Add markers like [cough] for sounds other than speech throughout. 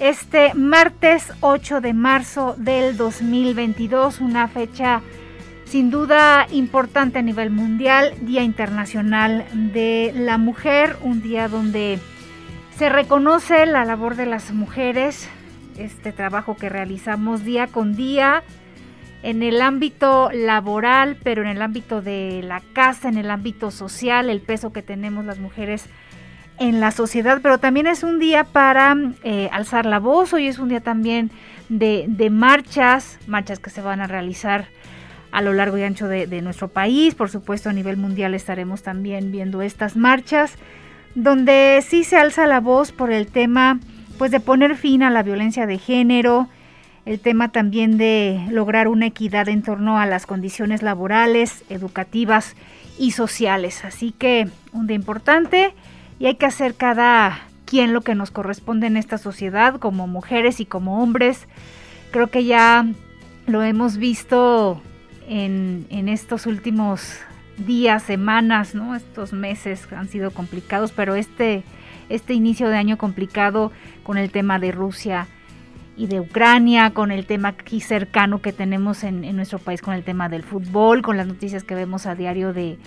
Este martes 8 de marzo del 2022, una fecha sin duda importante a nivel mundial, Día Internacional de la Mujer, un día donde se reconoce la labor de las mujeres, este trabajo que realizamos día con día en el ámbito laboral, pero en el ámbito de la casa, en el ámbito social, el peso que tenemos las mujeres en la sociedad, pero también es un día para eh, alzar la voz, hoy es un día también de, marchas, marchas que se van a realizar a lo largo y ancho de, de, nuestro país, por supuesto a nivel mundial estaremos también viendo estas marchas, donde sí se alza la voz por el tema pues de poner fin a la violencia de género, el tema también de lograr una equidad en torno a las condiciones laborales, educativas y sociales. Así que un día importante y hay que hacer cada quien lo que nos corresponde en esta sociedad como mujeres y como hombres. Creo que ya lo hemos visto en, en estos últimos días, semanas, ¿no? Estos meses han sido complicados, pero este, este inicio de año complicado con el tema de Rusia y de Ucrania, con el tema aquí cercano que tenemos en, nuestro país, con el tema del fútbol, con las noticias que vemos a diario de,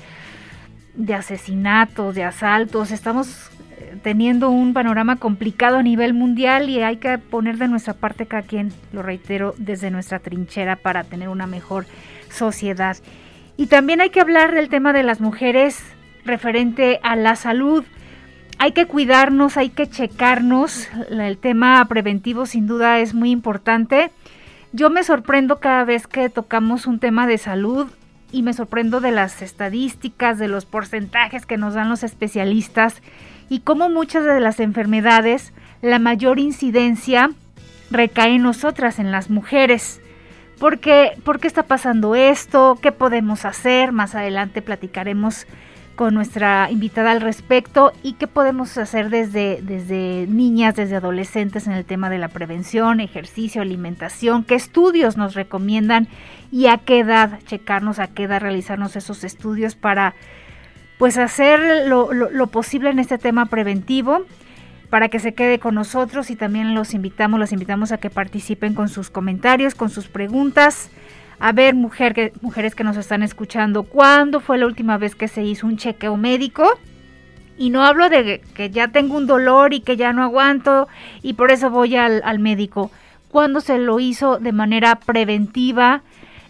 de asesinatos, de asaltos. Estamos eh, teniendo un panorama complicado a nivel mundial y hay que poner de nuestra parte cada quien, lo reitero, desde nuestra trinchera para tener una mejor sociedad. Y también hay que hablar del tema de las mujeres referente a la salud hay que cuidarnos, hay que checarnos. El tema preventivo sin duda es muy importante. Yo me sorprendo cada vez que tocamos un tema de salud y me sorprendo de las estadísticas, de los porcentajes que nos dan los especialistas y cómo muchas de las enfermedades, la mayor incidencia recae en nosotras, en las mujeres. ¿Por qué, ¿Por qué está pasando esto? ¿Qué podemos hacer? Más adelante platicaremos con nuestra invitada al respecto y qué podemos hacer desde, desde niñas, desde adolescentes en el tema de la prevención, ejercicio, alimentación, qué estudios nos recomiendan y a qué edad checarnos, a qué edad realizarnos esos estudios para pues hacer lo, lo posible en este tema preventivo para que se quede con nosotros y también los invitamos, los invitamos a que participen con sus comentarios, con sus preguntas a ver, mujer mujeres que nos están escuchando, ¿cuándo fue la última vez que se hizo un chequeo médico? Y no hablo de que ya tengo un dolor y que ya no aguanto y por eso voy al, al médico. ¿Cuándo se lo hizo de manera preventiva?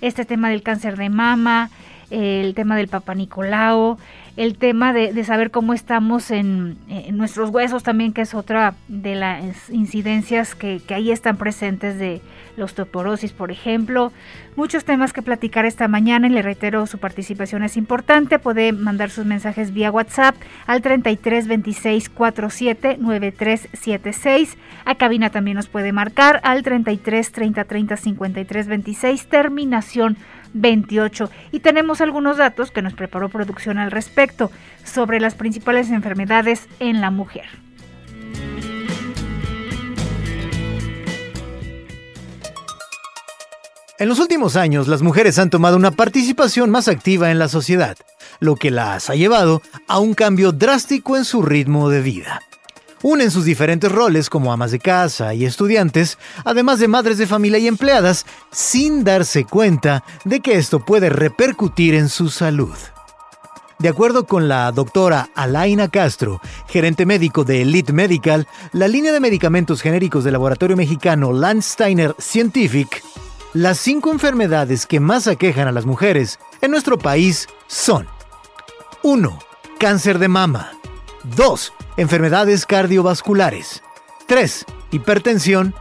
Este tema del cáncer de mama, el tema del Papa Nicolau, el tema de, saber cómo estamos en, nuestros huesos también, que es otra de las incidencias que, que ahí están presentes de la osteoporosis, por ejemplo. Muchos temas que platicar esta mañana y le reitero su participación es importante. Puede mandar sus mensajes vía WhatsApp al 33 26 47 9376. A cabina también nos puede marcar al 33 30 30 53 26, terminación 28. Y tenemos algunos datos que nos preparó producción al respecto sobre las principales enfermedades en la mujer. En los últimos años, las mujeres han tomado una participación más activa en la sociedad, lo que las ha llevado a un cambio drástico en su ritmo de vida unen sus diferentes roles como amas de casa y estudiantes, además de madres de familia y empleadas, sin darse cuenta de que esto puede repercutir en su salud. De acuerdo con la doctora Alaina Castro, gerente médico de Elite Medical, la línea de medicamentos genéricos del laboratorio mexicano Landsteiner Scientific, las cinco enfermedades que más aquejan a las mujeres en nuestro país son 1. Cáncer de mama 2 enfermedades cardiovasculares, 3. hipertensión,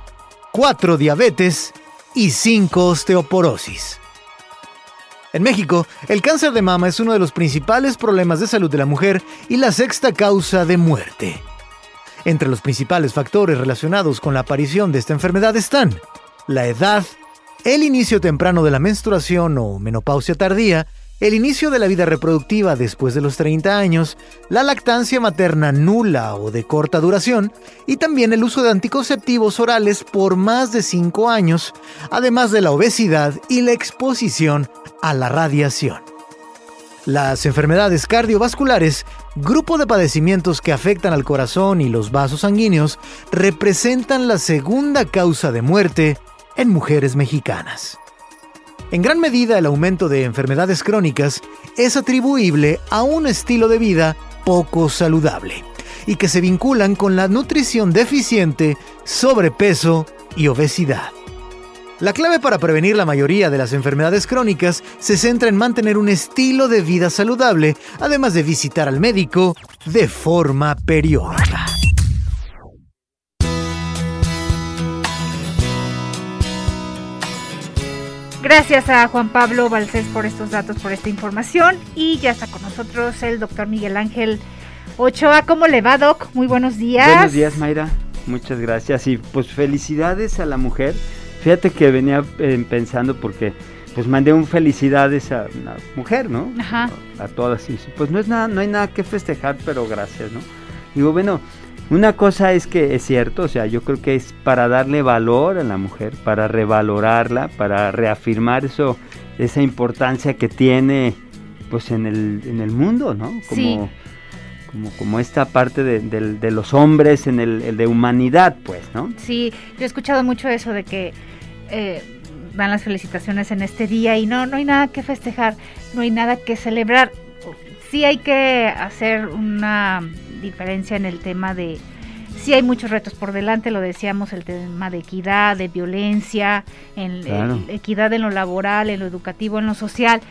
4. diabetes y 5. osteoporosis. En México, el cáncer de mama es uno de los principales problemas de salud de la mujer y la sexta causa de muerte. Entre los principales factores relacionados con la aparición de esta enfermedad están la edad, el inicio temprano de la menstruación o menopausia tardía, el inicio de la vida reproductiva después de los 30 años, la lactancia materna nula o de corta duración y también el uso de anticonceptivos orales por más de 5 años, además de la obesidad y la exposición a la radiación. Las enfermedades cardiovasculares, grupo de padecimientos que afectan al corazón y los vasos sanguíneos, representan la segunda causa de muerte en mujeres mexicanas. En gran medida el aumento de enfermedades crónicas es atribuible a un estilo de vida poco saludable y que se vinculan con la nutrición deficiente, sobrepeso y obesidad. La clave para prevenir la mayoría de las enfermedades crónicas se centra en mantener un estilo de vida saludable, además de visitar al médico de forma periódica. Gracias a Juan Pablo Balcés por estos datos, por esta información. Y ya está con nosotros el doctor Miguel Ángel Ochoa. ¿Cómo le va, Doc? Muy buenos días. Buenos días, Mayra. Muchas gracias. Y pues felicidades a la mujer. Fíjate que venía eh, pensando porque pues mandé un felicidades a una mujer, ¿no? Ajá. A todas. Y pues no es nada, no hay nada que festejar, pero gracias, ¿no? Digo, bueno, una cosa es que es cierto, o sea, yo creo que es para darle valor a la mujer, para revalorarla, para reafirmar eso, esa importancia que tiene pues en el, en el mundo, ¿no? Como, Sí. como, como esta parte de, los hombres en el, el de humanidad, pues, ¿no? Sí, yo he escuchado mucho eso de que eh, dan las felicitaciones en este día y no, no hay nada que festejar, no hay nada que celebrar. Sí hay que hacer una diferencia en el tema de, sí hay muchos retos por delante, lo decíamos, el tema de equidad, de violencia, en, Claro. el- equidad en lo laboral, en lo educativo, en lo social,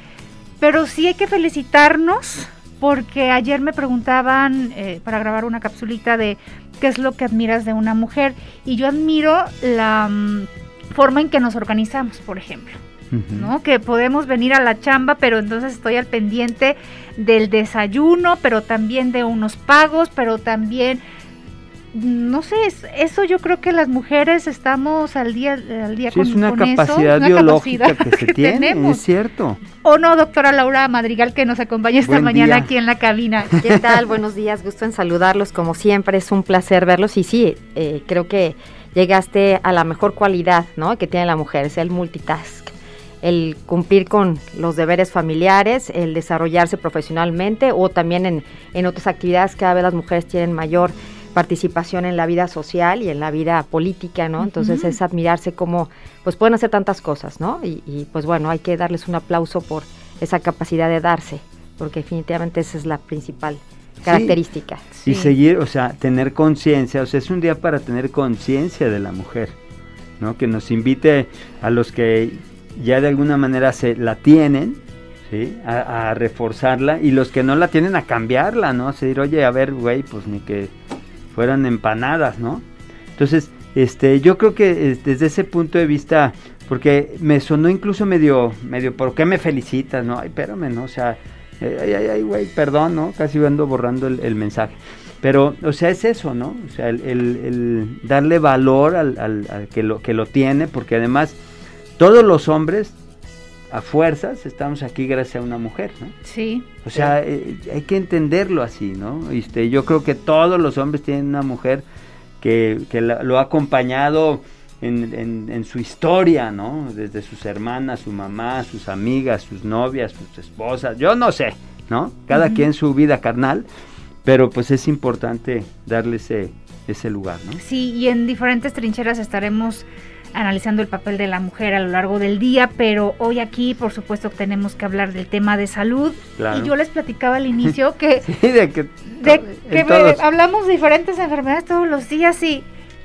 pero sí hay que felicitarnos porque ayer me preguntaban eh, para grabar una capsulita de qué es lo que admiras de una mujer y yo admiro la mm, forma en que nos organizamos, por ejemplo. ¿No? Que podemos venir a la chamba, pero entonces estoy al pendiente del desayuno, pero también de unos pagos, pero también no sé, es- eso yo creo que las mujeres estamos al día al día Sí, con, es una con eso, capacidad una biológica capacidad que [laughs] se tiene, tenemos. es cierto. O no, doctora Laura Madrigal, que nos acompaña esta Buen mañana día. aquí en la cabina. ¿Qué tal? Buenos días, gusto en saludarlos como siempre, es un placer verlos y sí, eh, creo que llegaste a la mejor cualidad ¿no? que tiene la mujer, es el multitask, el cumplir con los deberes familiares, el desarrollarse profesionalmente o también en, en otras actividades, cada vez las mujeres tienen mayor participación en la vida social y en la vida política, ¿no? Entonces es admirarse cómo pues pueden hacer tantas cosas, ¿no? Y, y, pues bueno, hay que darles un aplauso por esa capacidad de darse, porque definitivamente esa es la principal característica. Y Sí. seguir, o sea, tener conciencia, o sea, es un día para tener conciencia de la mujer, ¿no? Que nos invite a los que ya de alguna manera se la tienen, ¿sí? A, reforzarla y los que no la tienen a cambiarla, ¿no? A decir, oye, a ver, güey, pues ni que fueran empanadas, ¿no? Entonces, este, yo creo que desde ese punto de vista, porque me sonó incluso medio, medio, ¿por qué me felicitas? No, ay, espérame, ¿no? O sea, eh, ay, ay, ay, güey, perdón, ¿no? Casi ando borrando el, mensaje. Pero, o sea, es eso, ¿no? O sea, el, darle valor al, al- al que, lo, que lo tiene, porque además todos los hombres, a fuerzas, estamos aquí gracias a una mujer, ¿no? Sí. O sea, eh, hay que entenderlo así, ¿no? Este, yo creo que todos los hombres tienen una mujer que, que la- lo ha acompañado en, en- en su historia, ¿no? Desde sus hermanas, su mamá, sus amigas, sus novias, sus esposas, yo no sé, ¿no? Cada quien su vida carnal, pero pues es importante darle ese, ese lugar, ¿no? Sí, y en diferentes trincheras estaremos analizando el papel de la mujer a lo largo del día, pero hoy aquí, por supuesto, tenemos que hablar del tema de salud. Claro. Y yo les platicaba al inicio que, [laughs] Sí, de que, de que hablamos de diferentes enfermedades todos los días y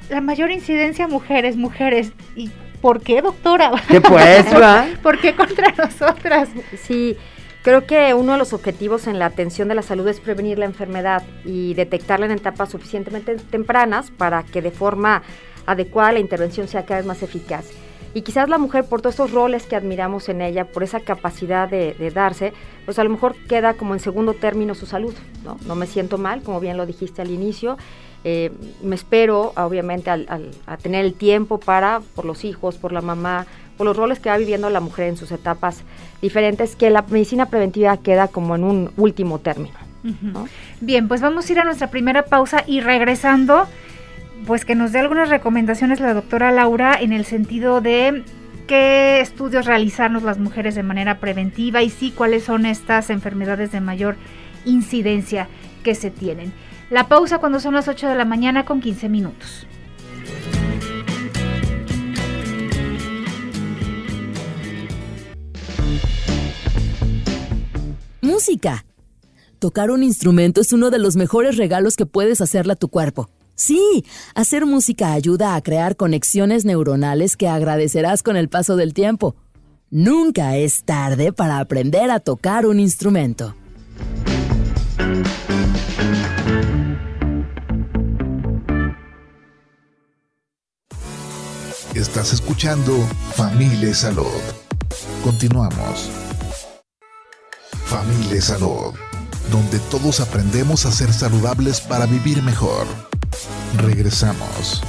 la mayor incidencia mujeres, mujeres. ¿Y por qué, doctora? [laughs] ¿Qué pues, va? [laughs] ¿Por qué contra nosotras? Sí, creo que uno de los objetivos en la atención de la salud es prevenir la enfermedad y detectarla en etapas suficientemente tempranas para que de forma adecuada la intervención sea cada vez más eficaz. Y quizás la mujer, por todos esos roles que admiramos en ella, por esa capacidad de, de darse, pues a lo mejor queda como en segundo término su salud. No, no me siento mal, como bien lo dijiste al inicio. Eh, me espero, obviamente, al- al- a tener el tiempo para, por los hijos, por la mamá, por los roles que va viviendo la mujer en sus etapas diferentes, que la medicina preventiva queda como en un último término. Bien, pues vamos a ir a nuestra primera pausa y regresando, pues que nos dé algunas recomendaciones la doctora Laura en el sentido de qué estudios realizarnos las mujeres de manera preventiva y sí cuáles son estas enfermedades de mayor incidencia que se tienen. La pausa cuando son las 8 de la mañana con 15 minutos. Música. Tocar un instrumento es uno de los mejores regalos que puedes hacerle a tu cuerpo. Sí, hacer música ayuda a crear conexiones neuronales que agradecerás con el paso del tiempo. Nunca es tarde para aprender a tocar un instrumento. Estás escuchando Familia Salud. Continuamos. Familia Salud, donde todos aprendemos a ser saludables para vivir mejor. Regresamos.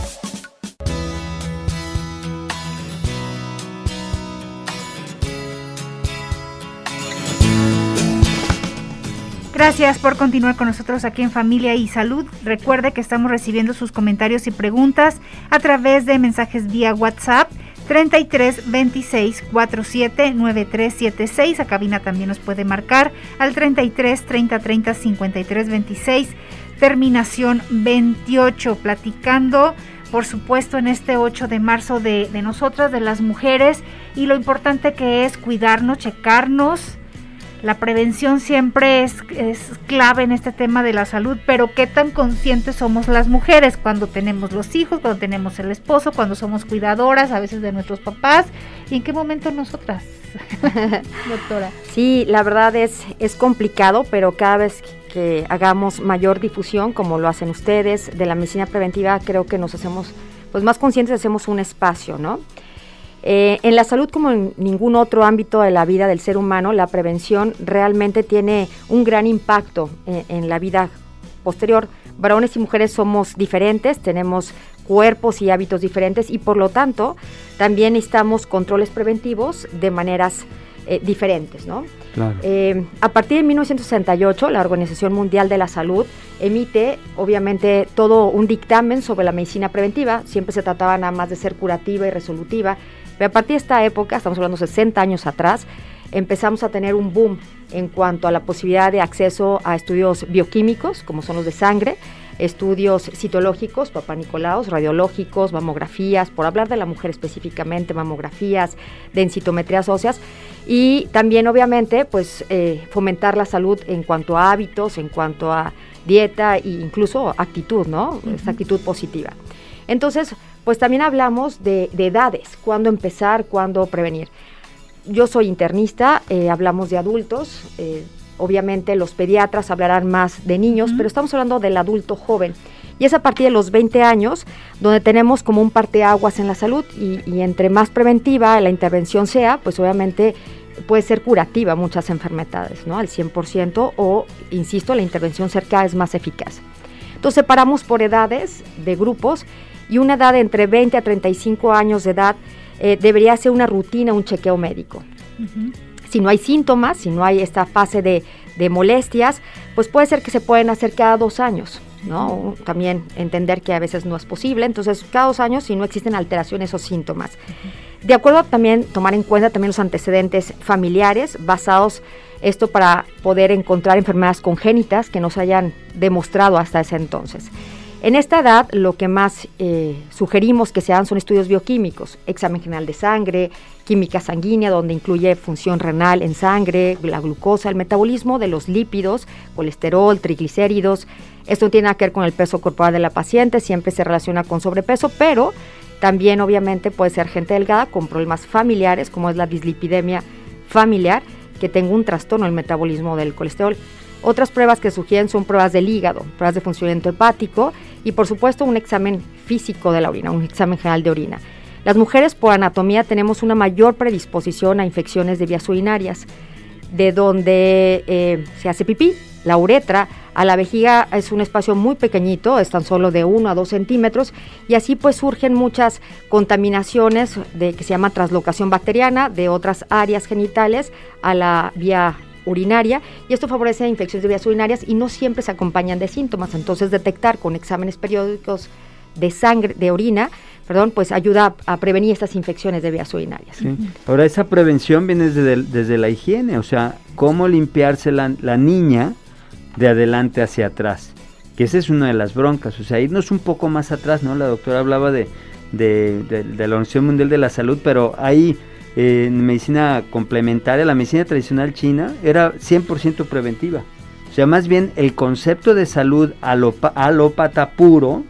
Gracias por continuar con nosotros aquí en Familia y Salud. Recuerde que estamos recibiendo sus comentarios y preguntas a través de mensajes vía WhatsApp 33 26 47 9376. A cabina también nos puede marcar al 33 30 30 53 26 terminación 28, platicando, por supuesto, en este 8 de marzo de, nosotras, de las mujeres, y lo importante que es cuidarnos, checarnos. La prevención siempre es, es, clave en este tema de la salud, pero qué tan conscientes somos las mujeres cuando tenemos los hijos, cuando tenemos el esposo, cuando somos cuidadoras a veces de nuestros papás y en qué momento nosotras, [laughs] doctora. Sí, la verdad es, es complicado, pero cada vez que hagamos mayor difusión, como lo hacen ustedes, de la medicina preventiva, creo que nos hacemos pues más conscientes, hacemos un espacio, ¿no? Eh, en la salud, como en ningún otro ámbito de la vida del ser humano, la prevención realmente tiene un gran impacto en, en la vida posterior. Varones y mujeres somos diferentes, tenemos cuerpos y hábitos diferentes y por lo tanto también necesitamos controles preventivos de maneras eh, diferentes, ¿no? Eh, a partir de 1968, la Organización Mundial de la Salud emite, obviamente, todo un dictamen sobre la medicina preventiva. Siempre se trataba nada más de ser curativa y resolutiva. Pero a partir de esta época, estamos hablando 60 años atrás, empezamos a tener un boom en cuanto a la posibilidad de acceso a estudios bioquímicos, como son los de sangre, estudios citológicos, papá Nicolaos, radiológicos, mamografías, por hablar de la mujer específicamente, mamografías, densitometrías óseas y también obviamente pues eh, fomentar la salud en cuanto a hábitos, en cuanto a dieta e incluso actitud, ¿no? Esa actitud positiva. Entonces, pues también hablamos de, edades, cuándo empezar, cuándo prevenir. Yo soy internista, eh, hablamos de adultos, eh, obviamente los pediatras hablarán más de niños, pero estamos hablando del adulto joven. Y es a partir de los 20 años donde tenemos como un parteaguas en la salud y, entre más preventiva la intervención sea, pues obviamente puede ser curativa muchas enfermedades, ¿no? Al 100% o, insisto, la intervención cerca es más eficaz. Entonces separamos por edades de grupos y una edad entre 20 a 35 años de edad eh, debería ser una rutina, un chequeo médico si no hay síntomas, si no hay esta fase de, molestias, pues puede ser que se pueden hacer cada dos años. ¿no? También entender que a veces no es posible, entonces cada dos años si no existen alteraciones o síntomas. De acuerdo también tomar en cuenta también los antecedentes familiares basados esto para poder encontrar enfermedades congénitas que nos hayan demostrado hasta ese entonces. En esta edad lo que más eh, sugerimos que se hagan son estudios bioquímicos, examen general de sangre, química sanguínea, donde incluye función renal en sangre, la glucosa, el metabolismo de los lípidos, colesterol, triglicéridos. Esto tiene que ver con el peso corporal de la paciente, siempre se relaciona con sobrepeso, pero también obviamente puede ser gente delgada con problemas familiares, como es la dislipidemia familiar, que tenga un trastorno el metabolismo del colesterol. Otras pruebas que sugieren son pruebas del hígado, pruebas de funcionamiento hepático y por supuesto un examen físico de la orina, un examen general de orina. Las mujeres por anatomía tenemos una mayor predisposición a infecciones de vías urinarias. de donde eh, se hace pipí, la uretra, a la vejiga es un espacio muy pequeñito, es tan solo de 1 a 2 centímetros, y así pues surgen muchas contaminaciones de que se llama traslocación bacteriana de otras áreas genitales a la vía urinaria y esto favorece infecciones de vías urinarias y no siempre se acompañan de síntomas. Entonces detectar con exámenes periódicos de sangre, de orina, perdón, pues ayuda a, prevenir estas infecciones de vías urinarias. Ahora esa prevención viene desde, desde la higiene, o sea, cómo limpiarse la, niña de adelante hacia atrás, que esa es una de las broncas, o sea, irnos un poco más atrás, ¿no? La doctora hablaba de, de, de la Organización Mundial de la Salud, pero ahí en medicina complementaria, la medicina tradicional china era 100% preventiva. O sea, más bien el concepto de salud alópata puro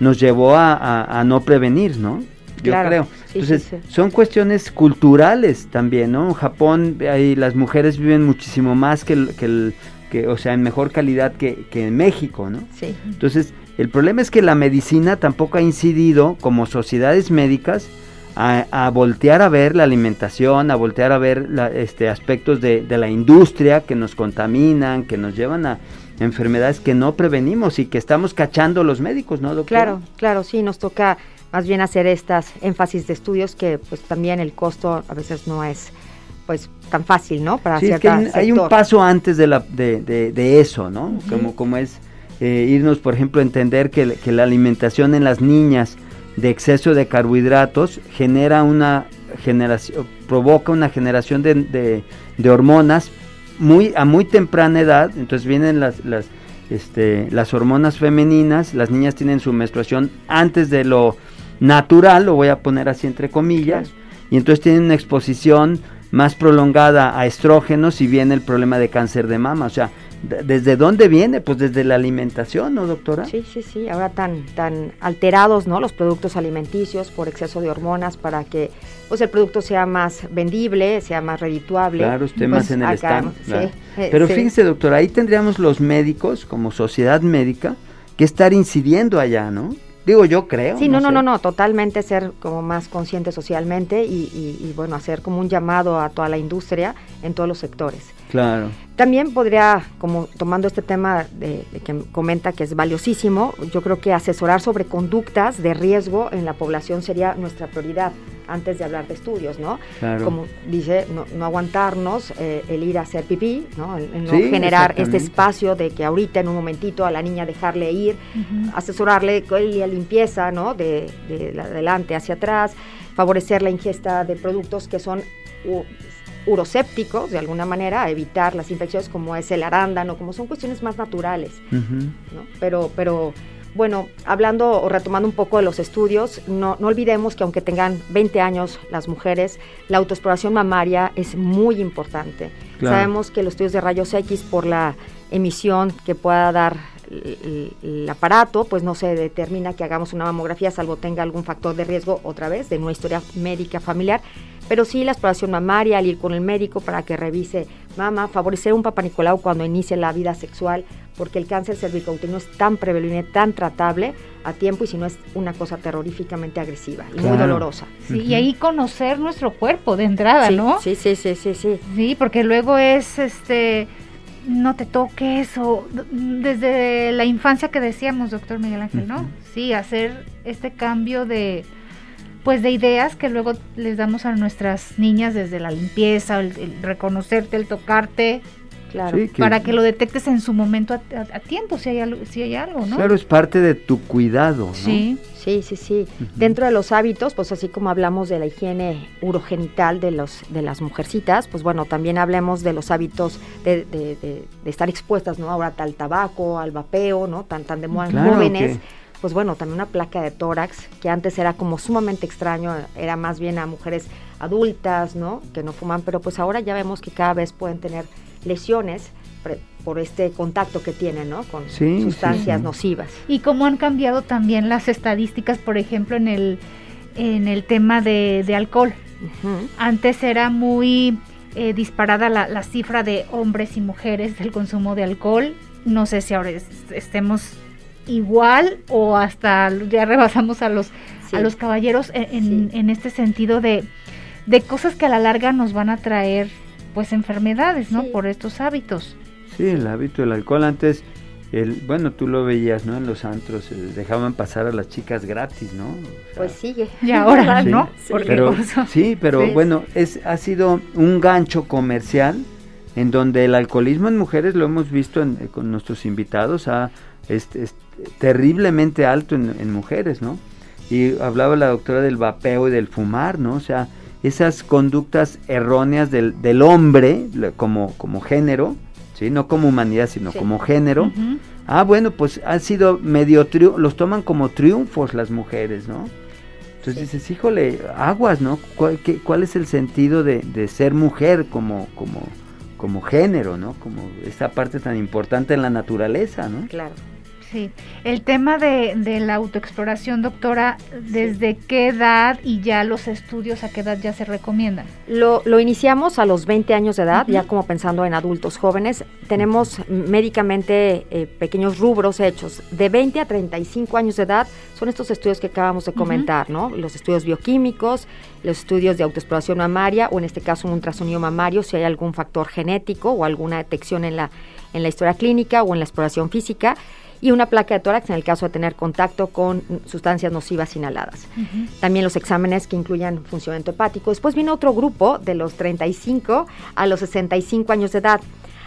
nos llevó a, no prevenir, ¿no? Yo creo. Entonces, son cuestiones culturales también, ¿no? En Japón ahí las mujeres viven muchísimo más que, el, que, o sea, en mejor calidad que, que en México, ¿no? Sí. Entonces, el problema es que la medicina tampoco ha incidido como sociedades médicas a, voltear a ver la alimentación, a voltear a ver este, aspectos de, la industria que nos contaminan, que nos llevan a enfermedades que no prevenimos y que estamos cachando los médicos, ¿no, doctor? Claro, claro, sí, nos toca más bien hacer estas énfasis de estudios que pues también el costo a veces no es pues tan fácil, ¿no? Para sí, es que hay, un paso antes de, la, de, de, eso, ¿no? como, como es eh, irnos, por ejemplo, a entender que, que la alimentación en las niñas, de exceso de carbohidratos genera una generación, provoca una generación de, de, hormonas muy, a muy temprana edad, entonces vienen las, las, este, las hormonas femeninas, las niñas tienen su menstruación antes de lo natural, lo voy a poner así entre comillas, y entonces tienen una exposición más prolongada a estrógenos y viene el problema de cáncer de mama, o sea, ¿Desde dónde viene? Pues desde la alimentación, ¿no, doctora? Sí, sí, sí. Ahora tan, tan alterados, ¿no? Los productos alimenticios por exceso de hormonas para que pues el producto sea más vendible, sea más redituable. Claro, más pues, en el stand. Eh, Pero fíjense, doctora, ahí tendríamos los médicos, como sociedad médica, que estar incidiendo allá, ¿no? Digo, yo creo. Sí, no, no, no, no, totalmente ser como más consciente socialmente y, bueno, hacer como un llamado a toda la industria en todos los sectores. Claro. También podría, como tomando este tema de, que comenta que es valiosísimo, yo creo que asesorar sobre conductas de riesgo en la población sería nuestra prioridad antes de hablar de estudios, ¿no? Claro. Como dice, no, aguantarnos eh, el ir a hacer pipí, ¿no? El, no generar este espacio de que ahorita en un momentito a la niña dejarle ir, asesorarle la limpieza, ¿no? De, de, adelante hacia atrás, favorecer la ingesta de productos que son urosépticos, de alguna manera, a evitar las infecciones como es el arándano, como son cuestiones más naturales, ¿no? Pero, pero bueno, hablando o retomando un poco de los estudios, no, no, olvidemos que aunque tengan 20 años las mujeres, la autoexploración mamaria es muy importante. Sabemos que los estudios de rayos X por la emisión que pueda dar el, aparato, pues no se determina que hagamos una mamografía salvo tenga algún factor de riesgo otra vez de una historia médica familiar, pero sí la exploración mamaria, al ir con el médico para que revise mama, favorecer un papanicolau cuando inicie la vida sexual, porque el cáncer cervicouterino es tan prevenible, tan tratable a tiempo y si no es una cosa terroríficamente agresiva y muy dolorosa. Sí, y ahí conocer nuestro cuerpo de entrada, ¿no? Sí, sí, sí, sí, sí. Sí, porque luego es este no te toques o desde la infancia que decíamos, doctor Miguel Ángel, ¿no? Sí, hacer este cambio de pues de ideas que luego les damos a nuestras niñas desde la limpieza, el, reconocerte, el tocarte, claro, para que lo detectes en su momento a, tiempo si hay, algo, si hay algo, ¿no? Claro, es parte de tu cuidado, ¿no? Sí. Sí, sí, sí. Dentro de los hábitos, pues así como hablamos de la higiene urogenital de, los, de las mujercitas, pues bueno, también hablemos de los hábitos de, de, estar expuestas, ¿no? Ahora al tabaco, al vapeo, ¿no? Tan, tan de moda jóvenes. Pues bueno, también una placa de tórax, que antes era como sumamente extraño, era más bien a mujeres adultas, ¿no? Que no fuman, pero pues ahora ya vemos que cada vez pueden tener lesiones por este contacto que tienen ¿no? con sustancias nocivas. Y cómo han cambiado también las estadísticas, por ejemplo, en el, en el tema de, alcohol. Antes era muy eh, disparada la, cifra de hombres y mujeres del consumo de alcohol. No sé si ahora estemos igual o hasta ya rebasamos a los, a los caballeros en, en, este sentido de, de cosas que a la larga nos van a traer pues enfermedades, ¿no? Por estos hábitos. Sí, el hábito del alcohol antes el, bueno, tú lo veías, ¿no? En los antros eh, dejaban pasar a las chicas gratis, ¿no? pues sigue. Y ahora, [laughs] ¿no? Sí, pero, sí, pero bueno, es, ha sido un gancho comercial en donde el alcoholismo en mujeres, lo hemos visto eh, con nuestros invitados, ha, es, terriblemente alto en, mujeres, ¿no? Y hablaba la doctora del vapeo y del fumar, ¿no? O sea, esas conductas erróneas del, del hombre como, como género, ¿sí? No como humanidad, sino como género. Ah, bueno, pues ha sido medio los toman como triunfos las mujeres, ¿no? Entonces dices, híjole, aguas, ¿no? ¿Cuál, cuál es el sentido de, de, ser mujer como, como, como género, ¿no? Como esta parte tan importante en la naturaleza, ¿no? Claro. Sí, el tema de, la autoexploración, doctora, ¿desde qué edad y ya los estudios a qué edad ya se recomiendan? Lo, iniciamos a los 20 años de edad, ya como pensando en adultos jóvenes. Tenemos médicamente eh, pequeños rubros hechos. De 20 a 35 años de edad son estos estudios que acabamos de comentar, ¿no? Los estudios bioquímicos, los estudios de autoexploración mamaria o en este caso un ultrasonido mamario si hay algún factor genético o alguna detección en la, en la historia clínica o en la exploración física y una placa de tórax en el caso de tener contacto con sustancias nocivas inhaladas. También los exámenes que incluyan funcionamiento hepático. Después viene otro grupo de los 35 a los 65 años de edad.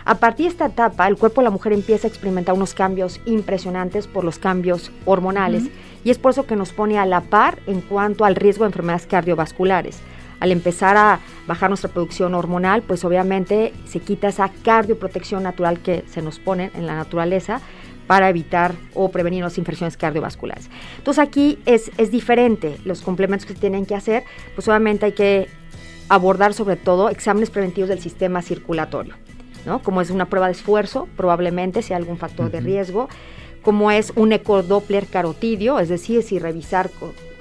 A partir de esta etapa, el cuerpo de la mujer empieza a experimentar unos cambios impresionantes por los cambios hormonales y es por eso que nos pone a la par en cuanto al riesgo de enfermedades cardiovasculares. Al empezar a bajar nuestra producción hormonal, pues obviamente se quita esa cardioprotección natural que se nos pone en la naturaleza para evitar o prevenir las infecciones cardiovasculares. Entonces aquí es, es diferente los complementos que se tienen que hacer, pues obviamente hay que abordar sobre todo exámenes preventivos del sistema circulatorio, ¿no? Como es una prueba de esfuerzo, probablemente sea algún factor de riesgo, como es un ecodoppler carotidio, es decir, si revisar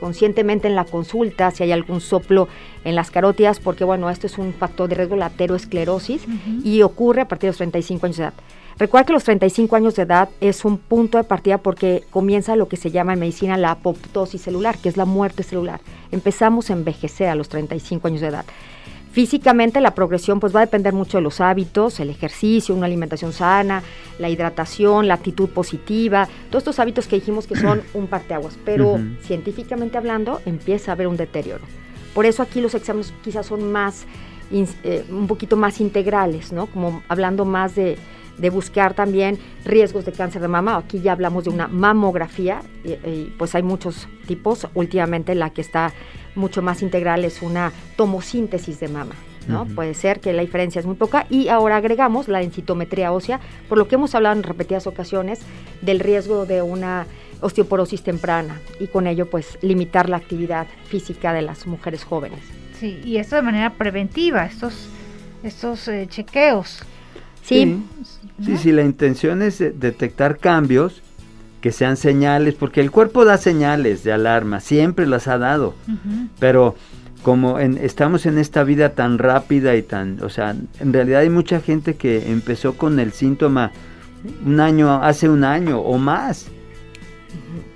conscientemente en la consulta si hay algún soplo en las carótidas, porque bueno, esto es un factor de riesgo, la aterosclerosis, y ocurre a partir de los 35 años de edad. Recuerda que los 35 años de edad es un punto de partida porque comienza lo que se llama en medicina la apoptosis celular, que es la muerte celular. Empezamos a envejecer a los 35 años de edad. Físicamente la progresión pues va a depender mucho de los hábitos, el ejercicio, una alimentación sana, la hidratación, la actitud positiva, todos estos hábitos que dijimos que son un parteaguas, pero científicamente hablando empieza a haber un deterioro. Por eso aquí los exámenes quizás son más, eh, un poquito más integrales, ¿no? Como hablando más de, de buscar también riesgos de cáncer de mama. Aquí ya hablamos de una mamografía, y, pues hay muchos tipos. Últimamente la que está mucho más integral es una tomosíntesis de mama. ¿no? Puede ser que la diferencia es muy poca y ahora agregamos la densitometría ósea, por lo que hemos hablado en repetidas ocasiones del riesgo de una osteoporosis temprana y con ello pues limitar la actividad física de las mujeres jóvenes. Sí, y esto de manera preventiva, estos, estos eh, chequeos. Sí. Sí, sí, la intención es detectar cambios que sean señales, porque el cuerpo da señales de alarma, siempre las ha dado, pero como estamos en esta vida tan rápida y tan, o sea, en realidad hay mucha gente que empezó con el síntoma un año, hace un año o más,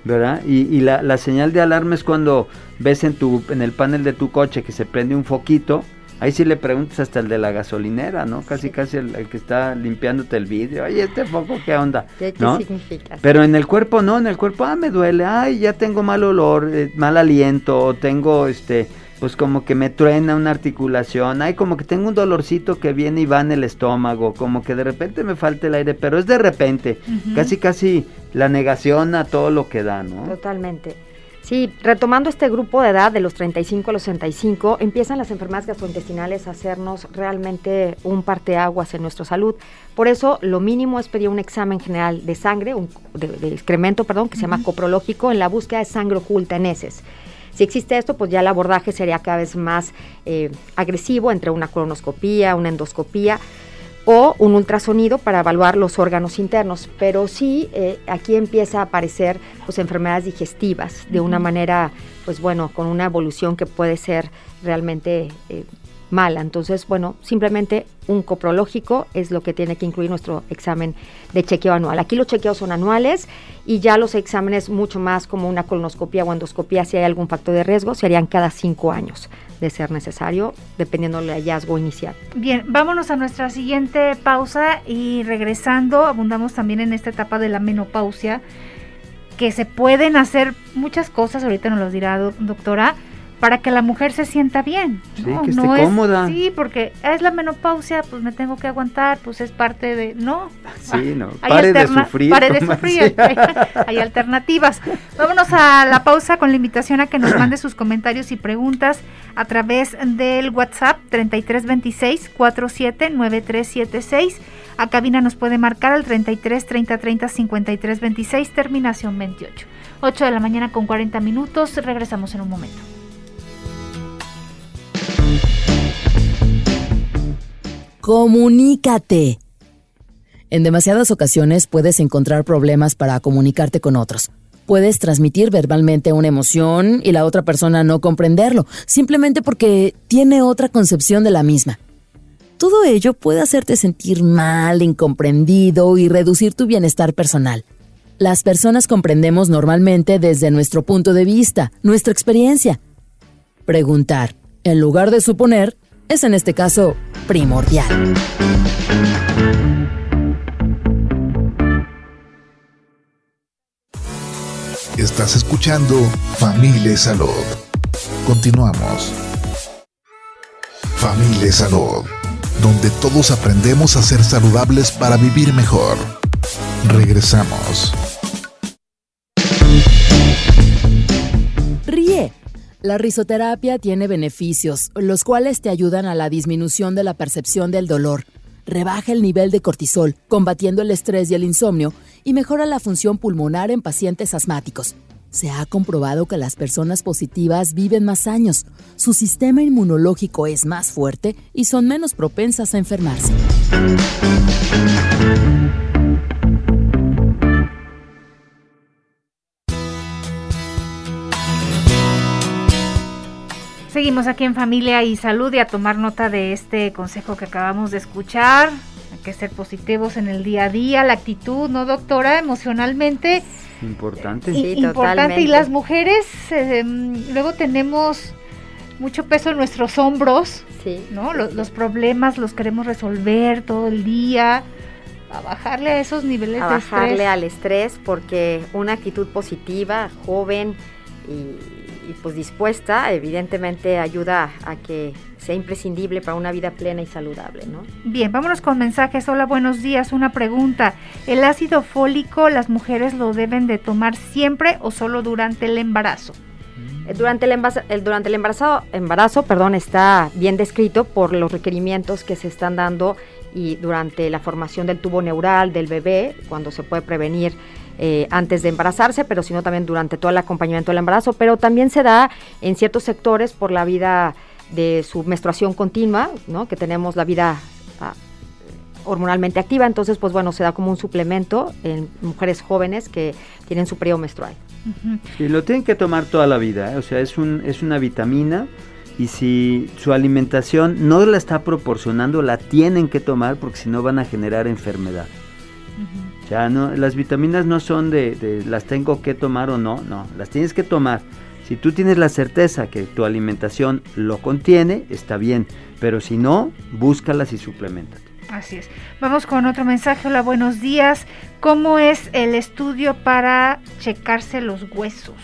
¿verdad? Y, la, la, señal de alarma es cuando ves en, tu, en el panel de tu coche que se prende un foquito Ahí sí le preguntas hasta el de la gasolinera, ¿no? Casi, casi el, que está limpiándote el vidrio. Oye, este foco, ¿qué onda? ¿Qué, ¿no? significa? Pero en el cuerpo no, en el cuerpo, ah, me duele, ay, ya tengo mal olor, eh, mal aliento, o tengo, este, pues como que me truena una articulación, ay, como que tengo un dolorcito que viene y va en el estómago, como que de repente me falta el aire, pero es de repente, casi, casi la negación a todo lo que da, ¿no? Totalmente. Sí, retomando este grupo de edad de los 35 a los 65, empiezan las enfermedades gastrointestinales a hacernos realmente un parteaguas en nuestra salud. Por eso, lo mínimo es pedir un examen general de sangre, un, de, excremento, perdón, que se llama coprológico, en la búsqueda de sangre oculta en heces. Si existe esto, pues ya el abordaje sería cada vez más eh, agresivo entre una colonoscopía, una endoscopía o un ultrasonido para evaluar los órganos internos. Pero sí, eh, aquí empieza a aparecer pues, enfermedades digestivas de una manera, pues bueno, con una evolución que puede ser realmente eh, mala. Entonces, bueno, simplemente un coprológico es lo que tiene que incluir nuestro examen de chequeo anual. Aquí los chequeos son anuales y ya los exámenes mucho más como una colonoscopia o endoscopia, si hay algún factor de riesgo, serían cada cinco años de ser necesario, dependiendo del hallazgo inicial. Bien, vámonos a nuestra siguiente pausa y regresando, abundamos también en esta etapa de la menopausia, que se pueden hacer muchas cosas, ahorita nos lo dirá doctora, para que la mujer se sienta bien. Sí, que esté cómoda. Sí, porque es la menopausia, pues me tengo que aguantar, pues es parte de... No. [laughs] Sí, no. pare de sufrir. Pare de sufrir. [laughs] Hay, alternativas. Vámonos a la pausa con la invitación a que nos mande sus comentarios y preguntas a través del WhatsApp 3326 479376. A cabina nos puede marcar al 33 30 30 53 26, terminación 28. 8 de la mañana con 40 minutos. Regresamos en un momento. Comunícate. En demasiadas ocasiones puedes encontrar problemas para comunicarte con otros. Puedes transmitir verbalmente una emoción y la otra persona no comprenderlo, simplemente porque tiene otra concepción de la misma. Todo ello puede hacerte sentir mal, incomprendido y reducir tu bienestar personal. Las personas comprendemos normalmente desde nuestro punto de vista, nuestra experiencia. Preguntar, en lugar de suponer, es en este caso primordial. Estás escuchando Familia Salud. Continuamos. Familia Salud, donde todos aprendemos a ser saludables para vivir mejor. Regresamos. La risoterapia tiene beneficios, los cuales te ayudan a la disminución de la percepción del dolor, rebaja el nivel de cortisol, combatiendo el estrés y el insomnio, y mejora la función pulmonar en pacientes asmáticos. Se ha comprobado que las personas positivas viven más años, su sistema inmunológico es más fuerte y son menos propensas a enfermarse. Seguimos aquí en Familia y Salud y a tomar nota de este consejo que acabamos de escuchar. Hay que ser positivos en el día a día, la actitud, ¿no, doctora? Emocionalmente. Importante. Sí, importante. Y las mujeres, em, luego tenemos mucho peso en nuestros hombros, sí, ¿no? Los, los, problemas los queremos resolver todo el día, a bajarle a esos niveles a de bajarle al estrés porque una actitud positiva, joven y y pues dispuesta, evidentemente ayuda a que sea imprescindible para una vida plena y saludable, ¿no? Bien, vámonos con mensajes. Hola, buenos días. Una pregunta. ¿El ácido fólico las mujeres lo deben de tomar siempre o solo durante el embarazo? Eh, durante el, embarazo, durante el embarazo, embarazo perdón, está bien descrito por los requerimientos que se están dando y durante la formación del tubo neural del bebé, cuando se puede prevenir eh, antes de embarazarse, pero sino también durante todo el acompañamiento del embarazo, pero también se da en ciertos sectores por la vida de su menstruación continua, ¿no? que tenemos la vida ah, hormonalmente activa, entonces pues bueno, se da como un suplemento en mujeres jóvenes que tienen su periodo. Y lo tienen que tomar toda la vida, ¿eh? o sea, es, un, es una vitamina y si su alimentación no la está proporcionando, la tienen que tomar porque si no van a generar enfermedad. Ya no, las vitaminas no son de, las tengo que tomar o no, no, las tienes que tomar. Si tú tienes la certeza que tu alimentación lo contiene, está bien, pero si no, búscalas y suplementate. Así es. Vamos con otro mensaje. Hola, buenos días. ¿Cómo es el estudio para checarse los huesos?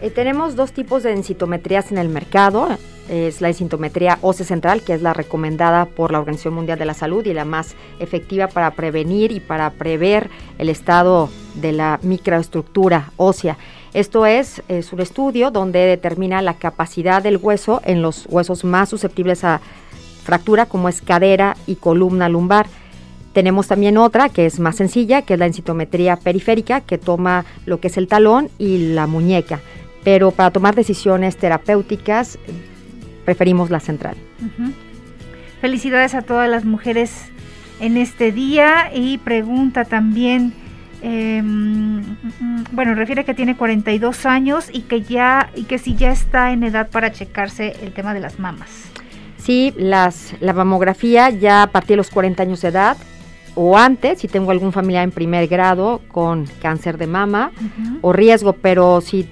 Eh, tenemos dos tipos de densitometrías en el mercado es la densitometría ósea central, que es la recomendada por la Organización Mundial de la Salud y la más efectiva para prevenir y para prever el estado de la microestructura ósea. Esto es, es un estudio donde determina la capacidad del hueso en los huesos más susceptibles a fractura, como es cadera y columna lumbar. Tenemos también otra que es más sencilla, que es la densitometría periférica, que toma lo que es el talón y la muñeca. Pero para tomar decisiones terapéuticas preferimos la central. Felicidades a todas las mujeres en este día y pregunta también, em, bueno, refiere que tiene 42 años y que ya y que si ya está en edad para checarse el tema de las mamas. Sí, las, la mamografía ya a partir de los 40 años de edad o antes, si tengo algún familiar en primer grado con cáncer de mama o riesgo, pero si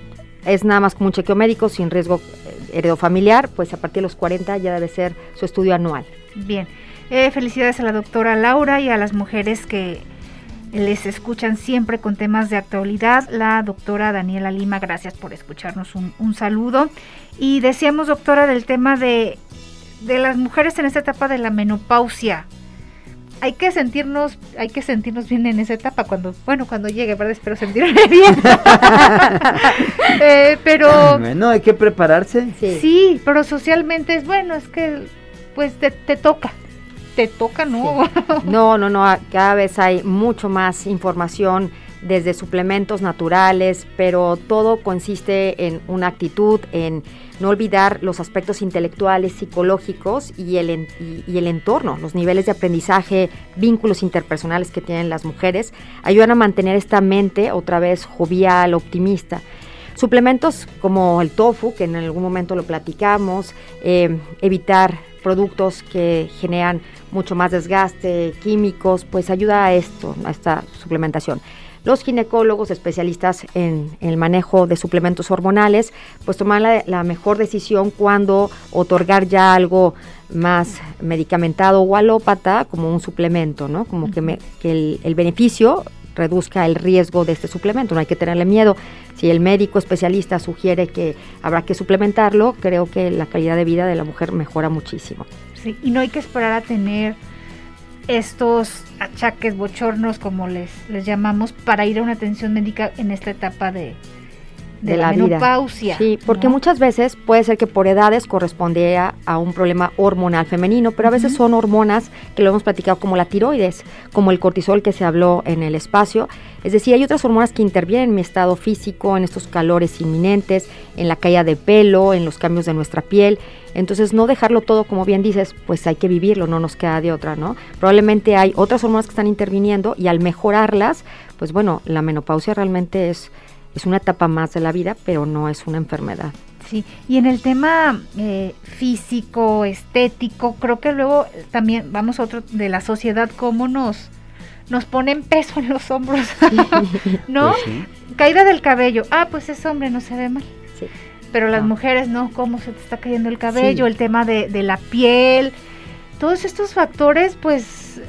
es nada más como un chequeo médico sin riesgo eh, heredofamiliar, pues a partir de los 40 ya debe ser su estudio anual. Bien, eh, felicidades a la doctora Laura y a las mujeres que les escuchan siempre con temas de actualidad. La doctora Daniela Lima, gracias por escucharnos, un, un saludo. Y decíamos, doctora, del tema de, de las mujeres en esta etapa de la menopausia hay que sentirnos, hay que sentirnos bien en esa etapa cuando, bueno, cuando llegue, ¿verdad? Espero sentirme [laughs] bien. [laughs] eh, pero bueno, hay que prepararse. Sí. sí. pero socialmente es bueno, es que pues te, te toca, te toca, ¿no? Sí. [laughs] No, no, no, cada vez hay mucho más información desde suplementos naturales, pero todo consiste en una actitud, en no olvidar los aspectos intelectuales, psicológicos y el, y, el entorno, los niveles de aprendizaje, vínculos interpersonales que tienen las mujeres, ayudan a mantener esta mente otra vez jovial, optimista. Suplementos como el tofu, que en algún momento lo platicamos, eh, evitar productos que generan mucho más desgaste, químicos, pues ayuda a esto, a esta suplementación. Los ginecólogos especialistas en, el manejo de suplementos hormonales, pues toman la, mejor decisión cuando otorgar ya algo más medicamentado o alópata como un suplemento, ¿no? Como que, que el, beneficio reduzca el riesgo de este suplemento, no hay que tenerle miedo. Si el médico especialista sugiere que habrá que suplementarlo, creo que la calidad de vida de la mujer mejora muchísimo. Sí, y no hay que esperar a tener estos achaques bochornos, como les, les llamamos, para ir a una atención médica en esta etapa de, de, la, menopausia. Sí, porque muchas veces puede ser que por edades corresponde a, un problema hormonal femenino, pero a veces son hormonas que lo hemos platicado como la tiroides, como el cortisol que se habló en el espacio. Es decir, hay otras hormonas que intervienen en mi estado físico, en estos calores inminentes, en la caída de pelo, en los cambios de nuestra piel. Entonces, no dejarlo todo, como bien dices, pues hay que vivirlo, no nos queda de otra, ¿no? Probablemente hay otras hormonas que están interviniendo y al mejorarlas, pues bueno, la menopausia realmente es es una etapa más de la vida, pero no es una enfermedad. Sí, y en el tema eh, físico, estético, creo que luego también vamos a otro de la sociedad, cómo nos, nos ponen peso en los hombros, [laughs] [laughs] ¿no? Pues Caída del cabello, ah, pues es hombre, no se ve mal. Sí. Pero las mujeres, no, cómo se te está cayendo el cabello, el tema de, de la piel, todos estos factores, pues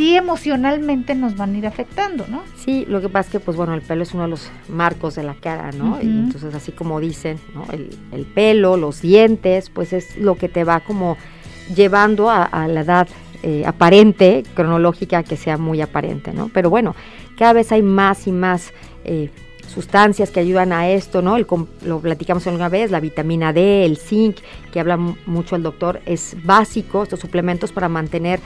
sí emocionalmente nos van a ir afectando, ¿no? Sí, lo que pasa es que, pues bueno, el pelo es uno de los marcos de la cara, ¿no? y entonces, así como dicen, ¿no? El, pelo, los dientes, pues es lo que te va como llevando a, la edad eh, aparente, cronológica, que sea muy aparente, ¿no? Pero bueno, cada vez hay más y más... Eh, sustancias que ayudan a esto, ¿no? El, lo platicamos alguna vez, la vitamina D, el zinc, que habla mucho el doctor, es básico, estos suplementos para mantener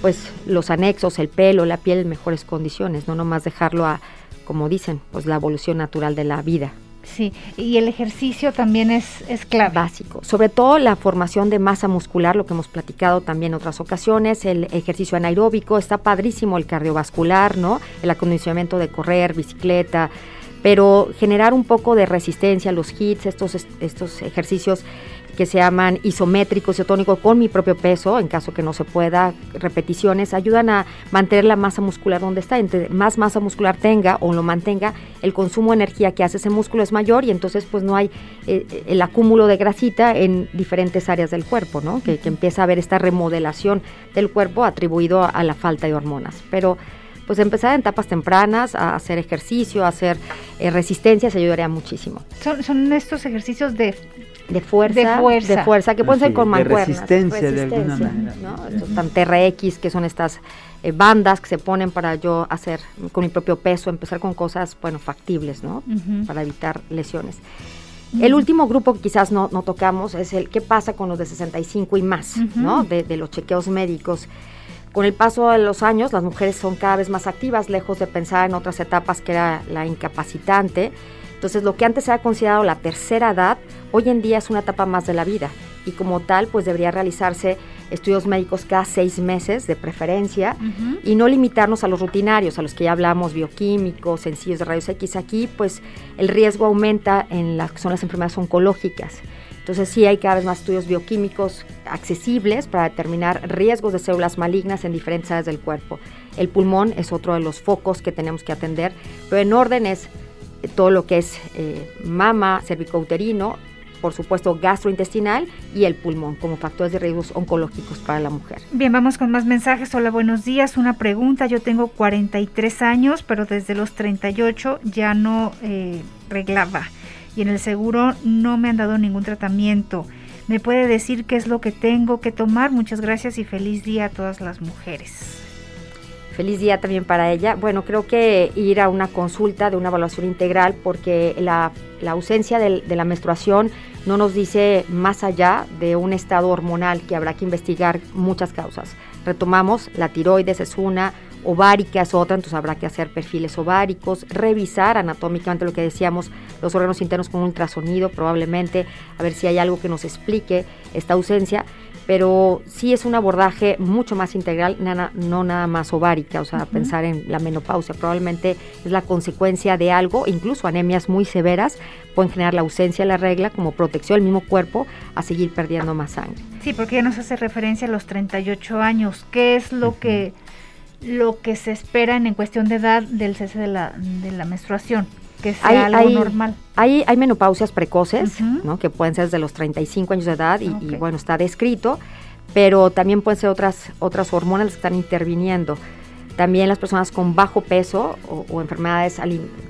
pues los anexos, el pelo, la piel en mejores condiciones, no nomás dejarlo a, como dicen, pues la evolución natural de la vida. Sí, y el ejercicio también es, es clave. Básico. Sobre todo la formación de masa muscular, lo que hemos platicado también en otras ocasiones, el ejercicio anaeróbico, está padrísimo el cardiovascular, ¿no? El acondicionamiento de correr, bicicleta, pero generar un poco de resistencia, los hits, estos, estos ejercicios que se llaman isométricos y tónicos con mi propio peso, en caso que no se pueda, repeticiones, ayudan a mantener la masa muscular donde está. Entre más masa muscular tenga o lo mantenga, el consumo de energía que hace ese músculo es mayor y entonces pues no hay eh, el acúmulo de grasita en diferentes áreas del cuerpo, ¿no? Que, empieza a haber esta remodelación del cuerpo atribuido a, la falta de hormonas. Pero pues empezar en etapas tempranas a hacer ejercicio, a hacer eh, resistencia, se ayudaría muchísimo. Son, son estos ejercicios de de fuerza, de fuerza, que pueden ser con mancuernas. resistencia, de alguna manera. ¿no? TRX, que son estas eh, bandas que se ponen para yo hacer con mi propio peso, empezar con cosas, bueno, factibles, ¿no? Para evitar lesiones. El último grupo que quizás no, no, tocamos es el qué pasa con los de 65 y más, ¿no? De, de los chequeos médicos. Con el paso de los años, las mujeres son cada vez más activas, lejos de pensar en otras etapas que era la incapacitante entonces, lo que antes era considerado la tercera edad, hoy en día es una etapa más de la vida y como tal, pues debería realizarse estudios médicos cada seis meses de preferencia y no limitarnos a los rutinarios, a los que ya hablamos, bioquímicos, sencillos de rayos X. Aquí, pues el riesgo aumenta en las que son las enfermedades oncológicas. Entonces sí hay cada vez más estudios bioquímicos accesibles para determinar riesgos de células malignas en diferentes áreas del cuerpo. El pulmón es otro de los focos que tenemos que atender, pero en orden es todo lo que es eh, mama, cervicouterino, por supuesto gastrointestinal y el pulmón como factores de riesgos oncológicos para la mujer. Bien, vamos con más mensajes. Hola, buenos días. Una pregunta. Yo tengo 43 años, pero desde los 38 ya no eh, reglaba y en el seguro no me han dado ningún tratamiento. ¿Me puede decir qué es lo que tengo que tomar? Muchas gracias y feliz día a todas las mujeres. Feliz día también para ella. Bueno, creo que ir a una consulta de una evaluación integral porque la, ausencia de, la menstruación no nos dice más allá de un estado hormonal que habrá que investigar muchas causas. Retomamos, la tiroides es una, ovárica es otra, entonces habrá que hacer perfiles ováricos, revisar anatómicamente lo que decíamos, los órganos internos con ultrasonido probablemente, a ver si hay algo que nos explique esta ausencia pero sí es un abordaje mucho más integral, no nada más ovárica, o sea, pensar en la menopausia. Probablemente es la consecuencia de algo, incluso anemias muy severas pueden generar la ausencia de la regla como protección del mismo cuerpo a seguir perdiendo más sangre. Sí, porque ya nos hace referencia a los 38 años. ¿Qué es lo que lo que se espera en, cuestión de edad del cese de la, de la menstruación? que sea algo normal. Hay, hay menopausias precoces, ¿no? que pueden ser desde los 35 años de edad y, bueno, está descrito, pero también pueden ser otras, otras hormonas que están interviniendo. También las personas con bajo peso o, enfermedades,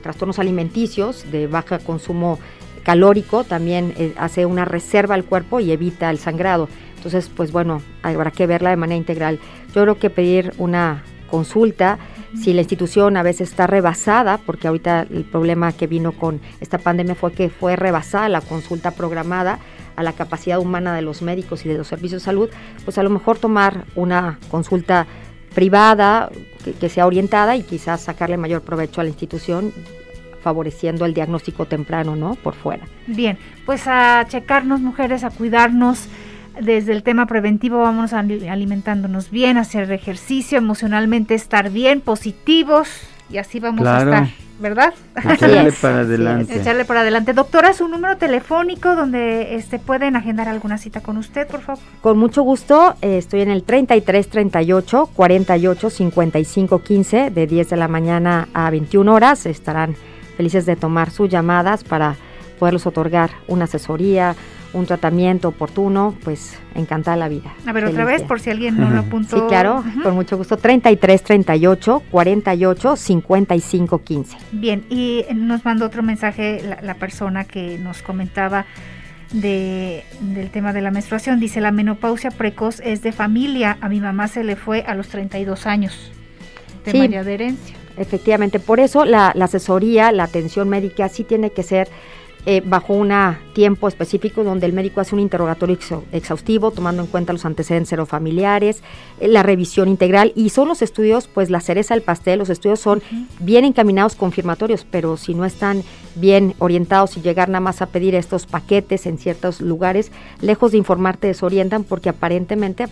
trastornos alimenticios de bajo consumo calórico, también eh, hace una reserva al cuerpo y evita el sangrado. Entonces, pues bueno, habrá que verla de manera integral. Yo creo que pedir una consulta, si la institución a veces está rebasada, porque ahorita el problema que vino con esta pandemia fue que fue rebasada la consulta programada a la capacidad humana de los médicos y de los servicios de salud, pues a lo mejor tomar una consulta privada que, sea orientada y quizás sacarle mayor provecho a la institución favoreciendo el diagnóstico temprano, ¿no? Por fuera. Bien, pues a checarnos mujeres, a cuidarnos, desde el tema preventivo vamos alimentándonos bien, hacer ejercicio, emocionalmente estar bien, positivos y así vamos a estar, ¿verdad? Echarle [laughs] para adelante. Echarle para adelante. Doctora, su número telefónico donde este pueden agendar alguna cita con usted, por favor. Con mucho gusto, eh, estoy en el 33 38 48 55 15 de 10 de la mañana a 21 horas. Estarán felices de tomar sus llamadas para poderlos otorgar una asesoría, un tratamiento oportuno, pues encantada la vida. A ver, otra vez, por si alguien no lo apuntó. Sí, claro, con mucho gusto. 33 38 48 55 15. Bien, y nos mandó otro mensaje la, persona que nos comentaba de, del tema de la menstruación. Dice, la menopausia precoz es de familia. A mi mamá se le fue a los 32 años. de sí, de herencia. Efectivamente, por eso la, la asesoría, la atención médica sí tiene que ser eh, bajo un tiempo específico donde el médico hace un interrogatorio exhaustivo tomando en cuenta los antecedentes serofamiliares, eh, la revisión integral y son los estudios, pues la cereza del pastel, los estudios son bien encaminados, confirmatorios, pero si no están bien orientados y llegar nada más a pedir estos paquetes en ciertos lugares, lejos de informarte desorientan porque aparentemente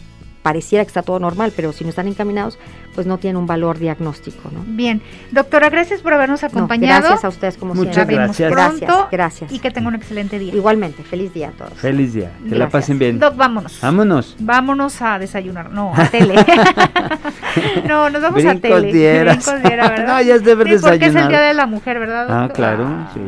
pareciera que está todo normal, pero si no están encaminados, pues no tienen un valor diagnóstico. ¿no? Bien, doctora, gracias por habernos acompañado. gracias a ustedes como Muchas Gracias. Pronto gracias, Y que tengan un excelente día. Igualmente, feliz día a todos. Feliz día, que la pasen bien. Doc, vámonos. Vámonos. Vámonos a desayunar, no, a [laughs] tele. [laughs] no, nos vamos a tele. Dieras. ¿verdad? [laughs] no, ya es de ver sí, Porque es el Día de la Mujer, ¿verdad? Ah, claro, sí.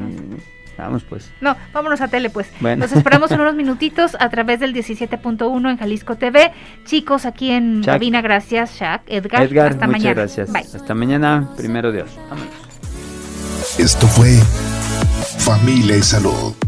Vamos pues. No, vámonos a tele pues. Nos esperamos en unos minutitos a través del 17.1 en Jalisco TV. Chicos, aquí en cabina, gracias, Shaq. Edgar, Edgar hasta muchas gracias. Hasta mañana, primero Dios. Vámonos. Esto fue Familia y Salud